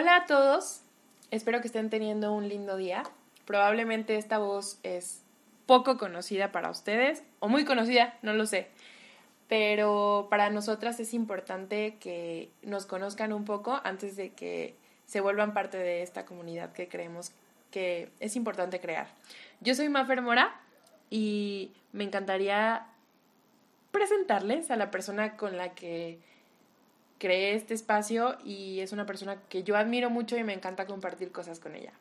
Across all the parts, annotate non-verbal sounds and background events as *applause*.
Hola a todos, espero que estén teniendo un lindo día. Probablemente esta voz es poco conocida para ustedes o muy conocida, no lo sé. Pero para nosotras es importante que nos conozcan un poco antes de que se vuelvan parte de esta comunidad que creemos que es importante crear. Yo soy Mafer Mora y me encantaría presentarles a la persona con la que creé este espacio y es una persona que yo admiro mucho y me encanta compartir cosas con ella.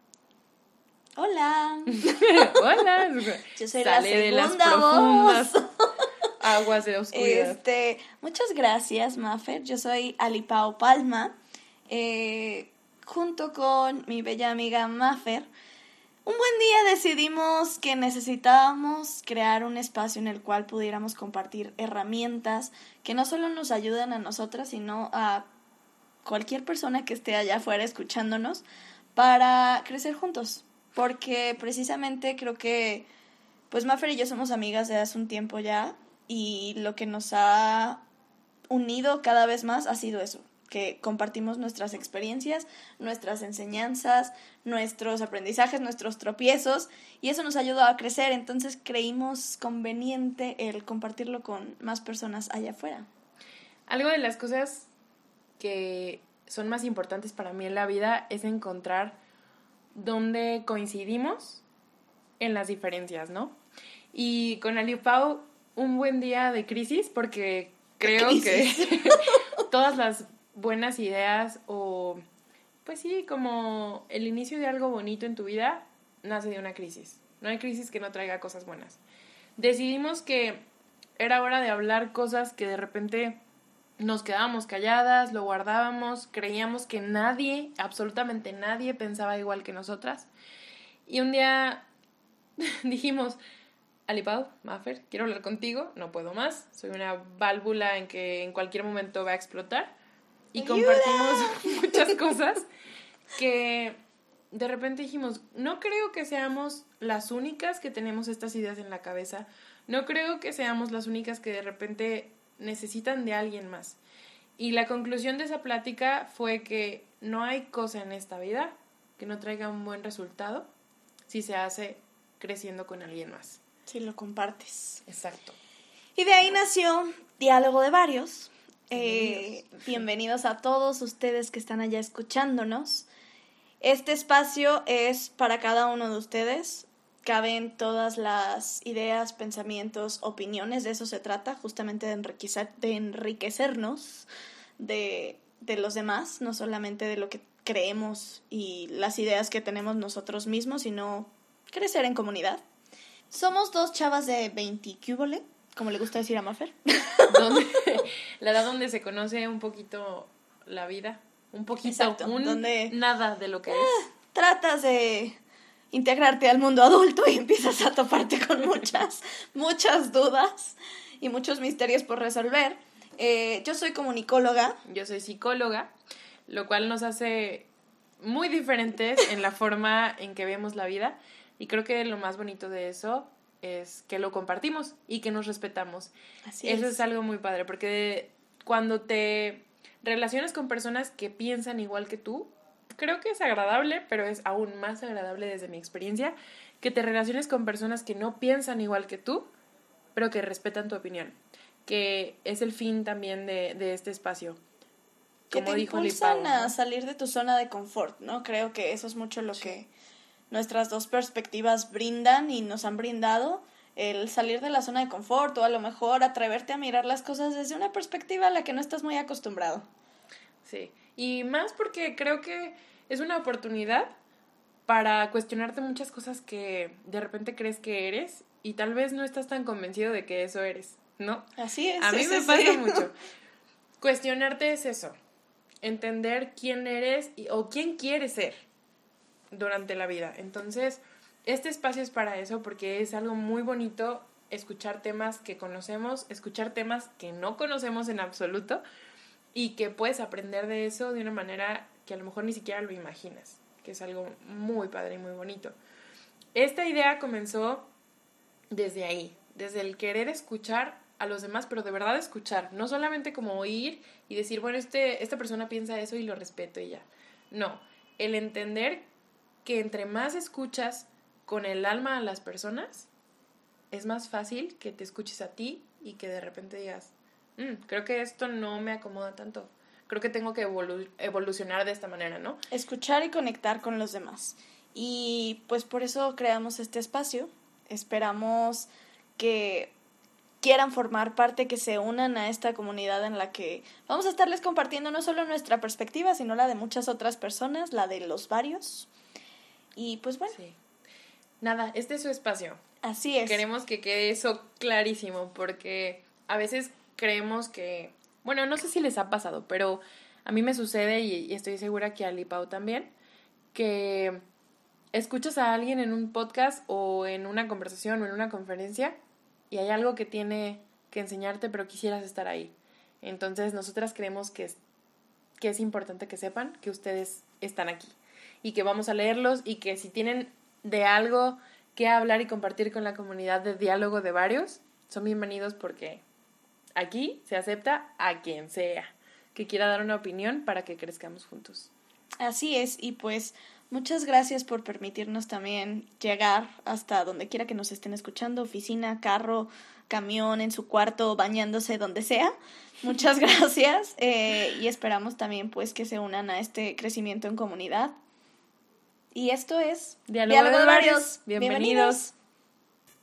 Hola. *laughs* Hola. Yo soy la segunda voz. aguas de oscuridad. Este, muchas gracias, Maffer. Yo soy Alipao Palma. Eh, junto con mi bella amiga Maffer, un buen día decidimos que necesitábamos crear un espacio en el cual pudiéramos compartir herramientas que no solo nos ayuden a nosotras, sino a cualquier persona que esté allá afuera escuchándonos para crecer juntos. Porque precisamente creo que, pues Maffer y yo somos amigas de hace un tiempo ya y lo que nos ha unido cada vez más ha sido eso, que compartimos nuestras experiencias, nuestras enseñanzas, nuestros aprendizajes, nuestros tropiezos, y eso nos ayudó a crecer. Entonces creímos conveniente el compartirlo con más personas allá afuera. Algo de las cosas que son más importantes para mí en la vida es encontrar dónde coincidimos en las diferencias, ¿no? Y con Pau, un buen día de crisis porque creo que *laughs* todas las buenas ideas o, pues sí, como el inicio de algo bonito en tu vida nace de una crisis. No hay crisis que no traiga cosas buenas. Decidimos que era hora de hablar cosas que de repente nos quedábamos calladas, lo guardábamos, creíamos que nadie, absolutamente nadie pensaba igual que nosotras. Y un día *laughs* dijimos, Alipao, Maffer, quiero hablar contigo, no puedo más, soy una válvula en que en cualquier momento va a explotar y compartimos *laughs* muchas cosas que de repente dijimos, no creo que seamos las únicas que tenemos estas ideas en la cabeza, no creo que seamos las únicas que de repente necesitan de alguien más. Y la conclusión de esa plática fue que no hay cosa en esta vida que no traiga un buen resultado si se hace creciendo con alguien más. Si lo compartes. Exacto. Y de ahí nació Diálogo de Varios, eh, bienvenidos. a todos ustedes que están allá escuchándonos. Este espacio es para cada uno de ustedes. Caben todas las ideas, pensamientos, opiniones. De eso se trata, justamente de, enriquecer, de enriquecernos de, de los demás, no solamente de lo que creemos y las ideas que tenemos nosotros mismos, sino crecer en comunidad. Somos dos chavas de 20 cúbole, como le gusta decir a Maffer. *laughs* la edad donde se conoce un poquito la vida, un poquito, un nada de lo que es. Eh, tratas de integrarte al mundo adulto y empiezas a toparte con muchas, muchas dudas y muchos misterios por resolver. Eh, yo soy comunicóloga. Yo soy psicóloga, lo cual nos hace muy diferentes en la forma en que vemos la vida. Y creo que lo más bonito de eso es que lo compartimos y que nos respetamos. Así Eso es. algo muy padre, porque cuando te relacionas con personas que piensan igual que tú, creo que es agradable, pero es aún más agradable desde mi experiencia, que te relaciones con personas que no piensan igual que tú, pero que respetan tu opinión, que es el fin también de, de este espacio. Como que te dijo impulsan a salir de tu zona de confort, ¿no? Creo que eso es mucho lo que nuestras dos perspectivas brindan y nos han brindado el salir de la zona de confort o a lo mejor atreverte a mirar las cosas desde una perspectiva a la que no estás muy acostumbrado. Sí, y más porque creo que es una oportunidad para cuestionarte muchas cosas que de repente crees que eres y tal vez no estás tan convencido de que eso eres, ¿no? Así es. A mí me pasa mucho. *laughs* Cuestionarte es eso, entender quién eres y, o quién quieres ser durante la vida. Entonces, este espacio es para eso porque es algo muy bonito escuchar temas que conocemos, escuchar temas que no conocemos en absoluto y que puedes aprender de eso de una manera que a lo mejor ni siquiera lo imaginas, que es algo muy padre y muy bonito. Esta idea comenzó desde ahí, desde el querer escuchar a los demás, pero de verdad escuchar, no solamente como oír y decir, bueno, este, esta persona piensa eso y lo respeto y ya. No, el entender que entre más escuchas con el alma a las personas, es más fácil que te escuches a ti y que de repente digas, "Mm, creo que esto no me acomoda tanto. Creo que tengo que evolu- evolucionar de esta manera, ¿no? escuchar y conectar con los demás. Y pues por eso creamos este espacio. Esperamos que quieran formar parte, que se unan a esta comunidad en la que vamos a estarles compartiendo no solo nuestra perspectiva, sino la de muchas otras personas, la de los varios. Y pues bueno, Sí. Nada, este es su espacio. así es. Queremos que quede eso clarísimo porque a veces creemos que, bueno, no sé si les ha pasado, pero a mí me sucede y, estoy segura que a Lipao también, que escuchas a alguien en un podcast o en una conversación o en una conferencia y hay algo que tiene que enseñarte, pero quisieras estar ahí. Entonces, nosotras creemos que es, que es importante que sepan que ustedes están aquí y que vamos a leerlos y que si tienen de algo que hablar y compartir con la comunidad de diálogo de varios, son bienvenidos porque aquí se acepta a quien sea que quiera dar una opinión para que crezcamos juntos. Así es, y pues muchas gracias por permitirnos también llegar hasta donde quiera que nos estén escuchando, oficina, carro, camión, en su cuarto, bañándose, donde sea. Muchas *laughs* gracias eh, y esperamos también pues que se unan a este crecimiento en comunidad. Y esto es Diálogo de Varios. Bienvenidos.